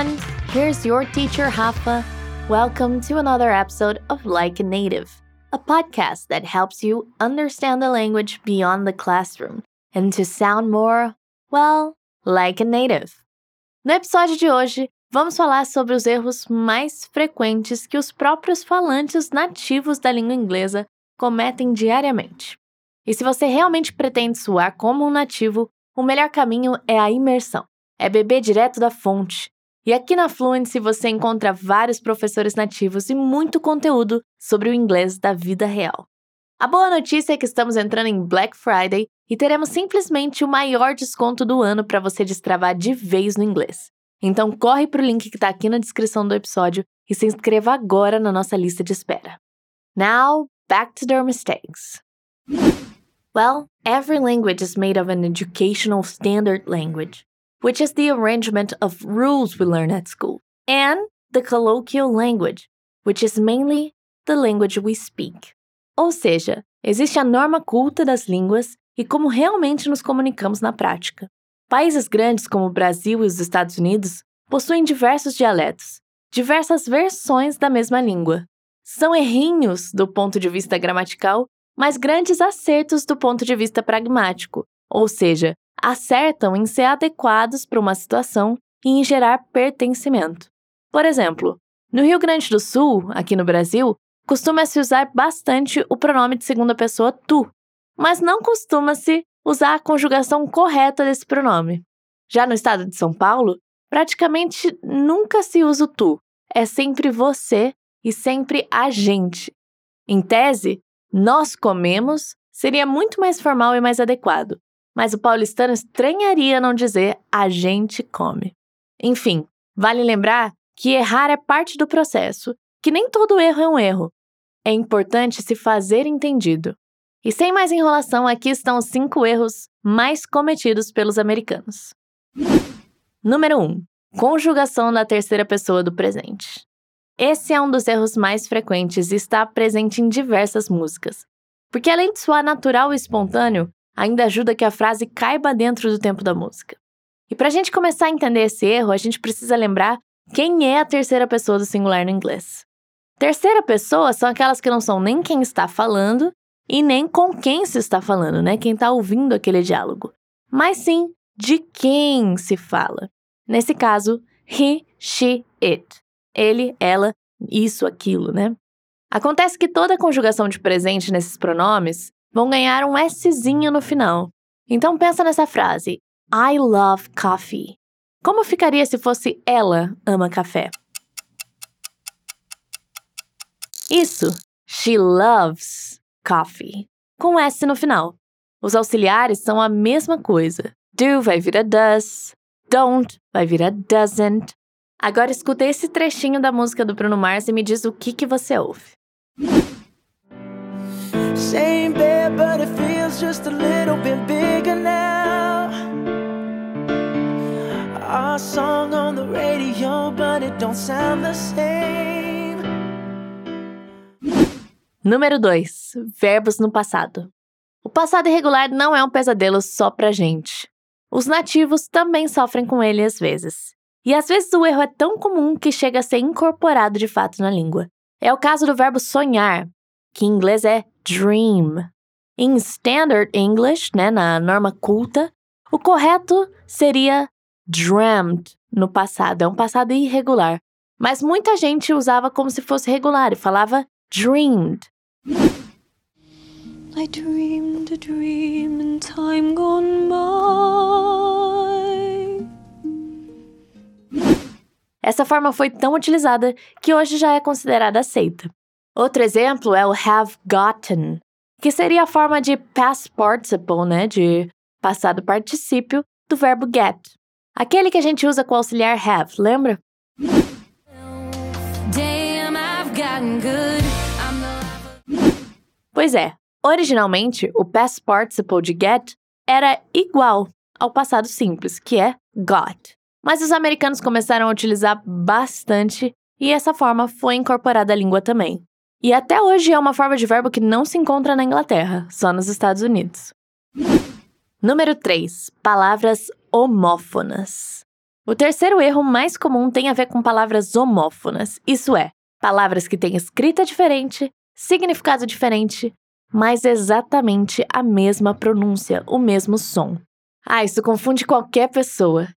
everyone! Here's your teacher, Rafa. Welcome to another episode of Like a Native, a podcast that helps you understand the language beyond the classroom and to sound more, well, like a native. No episódio de hoje, vamos falar sobre os erros mais frequentes que os próprios falantes nativos da língua inglesa cometem diariamente. E se você realmente pretende soar como um nativo, o melhor caminho é a imersão. É beber direto da fonte. E aqui na Fluency você encontra vários professores nativos e muito conteúdo sobre o inglês da vida real. A boa notícia é que estamos entrando em Black Friday e teremos simplesmente o maior desconto do ano para você destravar de vez no inglês. Então corre para o link que está aqui na descrição do episódio e se inscreva agora na nossa lista de espera. Now, back to their mistakes. Well, every language is made of an educational standard language. Which is the arrangement of rules we learn at school, and the colloquial language, which is mainly the language we speak. Ou seja, existe a norma culta das línguas e como realmente nos comunicamos na prática. Países grandes como o Brasil e os Estados Unidos possuem diversos dialetos, diversas versões da mesma língua. São errinhos do ponto de vista gramatical, mas grandes acertos do ponto de vista pragmático, ou seja, acertam em ser adequados para uma situação e em gerar pertencimento. Por exemplo, no Rio Grande do Sul, aqui no Brasil, costuma-se usar bastante o pronome de segunda pessoa tu, mas não costuma-se usar a conjugação correta desse pronome. Já no estado de São Paulo, praticamente nunca se usa o tu, é sempre você e sempre a gente. Em tese, nós comemos seria muito mais formal e mais adequado, mas o paulistano estranharia não dizer a gente come. Enfim, vale lembrar que errar é parte do processo, que nem todo erro é um erro. É importante se fazer entendido. E sem mais enrolação, aqui estão os cinco erros mais cometidos pelos americanos. Número 1. Um, conjugação da terceira pessoa do presente. Esse é um dos erros mais frequentes e está presente em diversas músicas. Porque além de soar natural e espontâneo, ainda ajuda que a frase caiba dentro do tempo da música. E para a gente começar a entender esse erro, a gente precisa lembrar quem é a terceira pessoa do singular no inglês. Terceira pessoa são aquelas que não são nem quem está falando e nem com quem se está falando, né? Quem está ouvindo aquele diálogo. Mas sim de quem se fala. Nesse caso, he, she, it. Ele, ela, isso, aquilo, né? Acontece que toda conjugação de presente nesses pronomes vão ganhar um Szinho no final. Então pensa nessa frase: I love coffee. Como ficaria se fosse ela ama café? Isso, she loves coffee, com S no final. Os auxiliares são a mesma coisa. Do vai vir a does, don't vai vir a doesn't. Agora escuta esse trechinho da música do Bruno Mars e me diz o que, que você ouve. But it feels just a little bit bigger now. Our song on the radio, but it don't sound the same. Número 2. Verbos no passado. O passado irregular não é um pesadelo só pra gente. Os nativos também sofrem com ele às vezes. E às vezes o erro é tão comum que chega a ser incorporado de fato na língua. É o caso do verbo sonhar, que em inglês é dream. Em Standard English, né, na norma culta, o correto seria dreamt no passado. É um passado irregular. Mas muita gente usava como se fosse regular e falava dreamed. I dreamed a dream in time gone by. Essa forma foi tão utilizada que hoje já é considerada aceita. Outro exemplo é o have gotten, que seria a forma de past participle, né, de passado particípio do verbo get. Aquele que a gente usa com o auxiliar have, lembra? Pois é, originalmente o past participle de get era igual ao passado simples, que é got. Mas os americanos começaram a utilizar bastante e essa forma foi incorporada à língua também. E até hoje é uma forma de verbo que não se encontra na Inglaterra, só nos Estados Unidos. Número 3. Palavras homófonas. O terceiro erro mais comum tem a ver com palavras homófonas, isso é, palavras que têm escrita diferente, significado diferente, mas exatamente a mesma pronúncia, o mesmo som. Ah, isso confunde qualquer pessoa.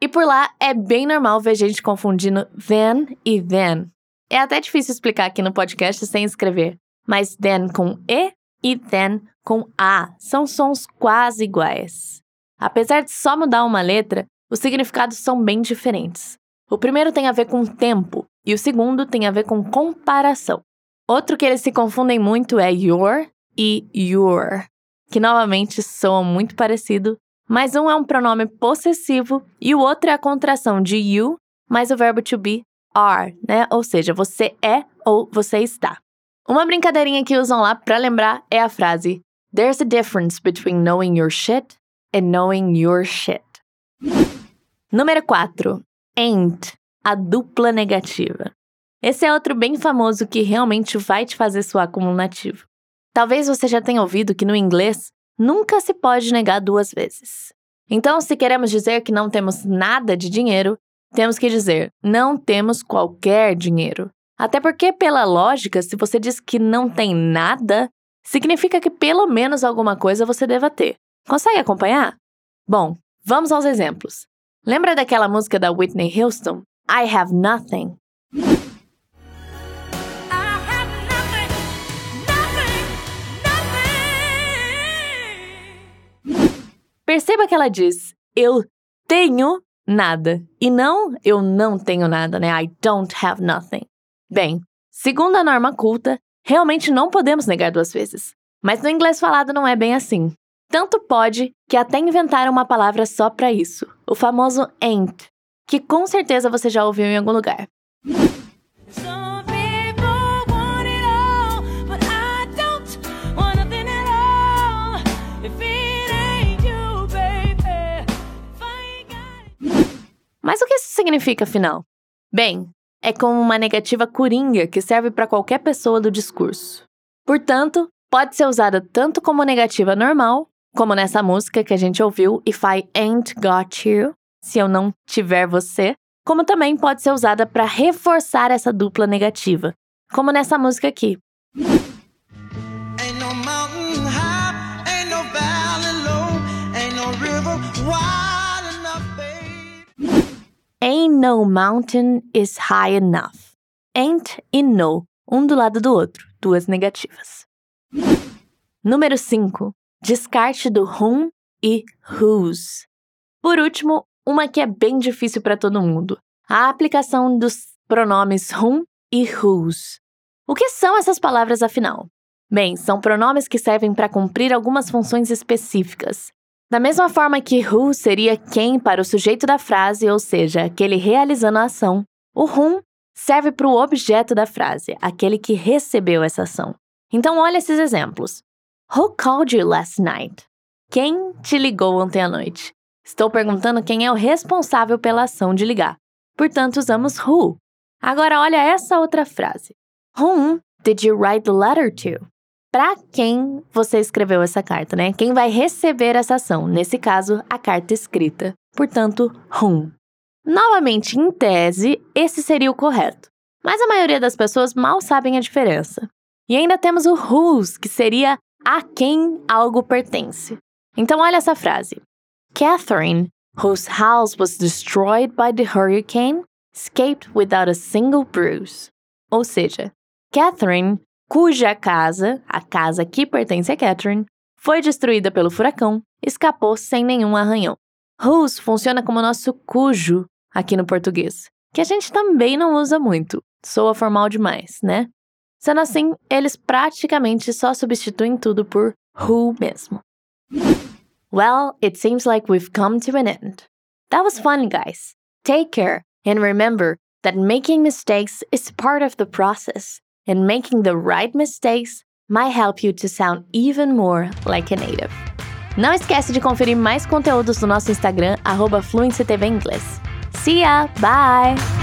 E por lá é bem normal ver gente confundindo then e then. É até difícil explicar aqui no podcast sem escrever, mas then com E e then com A são sons quase iguais. Apesar de só mudar uma letra, os significados são bem diferentes. O primeiro tem a ver com tempo e o segundo tem a ver com comparação. Outro que eles se confundem muito é your e your, que novamente soam muito parecido, mas um é um pronome possessivo e o outro é a contração de you mais o verbo to be are, né? Ou seja, você é ou você está. Uma brincadeirinha que usam lá para lembrar é a frase There's a difference between knowing your shit and knowing your shit. Número 4. Ain't, a dupla negativa. Esse é outro bem famoso que realmente vai te fazer soar como um nativo. Talvez você já tenha ouvido que no inglês nunca se pode negar duas vezes. Então, se queremos dizer que não temos nada de dinheiro, temos que dizer não temos qualquer dinheiro. Até porque, pela lógica, se você diz que não tem nada, significa que pelo menos alguma coisa você deva ter. Consegue acompanhar? Bom, vamos aos exemplos. Lembra daquela música da Whitney Houston? I Have Nothing. Perceba que ela diz: Eu tenho nada. E não eu não tenho nada, né? I don't have nothing. Bem, segundo a norma culta, realmente não podemos negar duas vezes. Mas no inglês falado não é bem assim. Tanto pode que até inventaram uma palavra só para isso, o famoso ain't, que com certeza você já ouviu em algum lugar. Significa, afinal? Bem, é como uma negativa coringa que serve para qualquer pessoa do discurso. Portanto, pode ser usada tanto como negativa normal, como nessa música que a gente ouviu, If I Ain't Got You, se eu não tiver você, como também pode ser usada para reforçar essa dupla negativa, como nessa música aqui. Ain't no mountain is high enough. Ain't e no, um do lado do outro, duas negativas. Número 5. Descarte do whom e whose. Por último, uma que é bem difícil para todo mundo: a aplicação dos pronomes whom e whose. O que são essas palavras afinal? Bem, são pronomes que servem para cumprir algumas funções específicas, da mesma forma que who seria quem para o sujeito da frase, ou seja, aquele realizando a ação, o whom serve para o objeto da frase, aquele que recebeu essa ação. Então, olha esses exemplos. Who called you last night? Quem te ligou ontem à noite? Estou perguntando quem é o responsável pela ação de ligar. Portanto, usamos who. Agora, olha essa outra frase. Whom did you write the letter to? Para quem você escreveu essa carta, né? Quem vai receber essa ação, nesse caso, a carta escrita. Portanto, whom. Novamente, em tese, esse seria o correto. Mas a maioria das pessoas mal sabem a diferença. E ainda temos o whose, que seria a quem algo pertence. Então, olha essa frase. Catherine, whose house was destroyed by the hurricane, escaped without a single bruise. Ou seja, Catherine, cuja casa, a casa que pertence a Catherine, foi destruída pelo furacão, escapou sem nenhum arranhão. Whose funciona como nosso cujo aqui no português, que a gente também não usa muito, soa formal demais, né? Sendo assim, eles praticamente só substituem tudo por who mesmo. Well, it seems like we've come to an end. That was fun, guys. Take care and remember that making mistakes is part of the process and making the right mistakes might help you to sound even more like a native. Não esquece de conferir mais conteúdos no nosso Instagram, arroba See ya! Bye!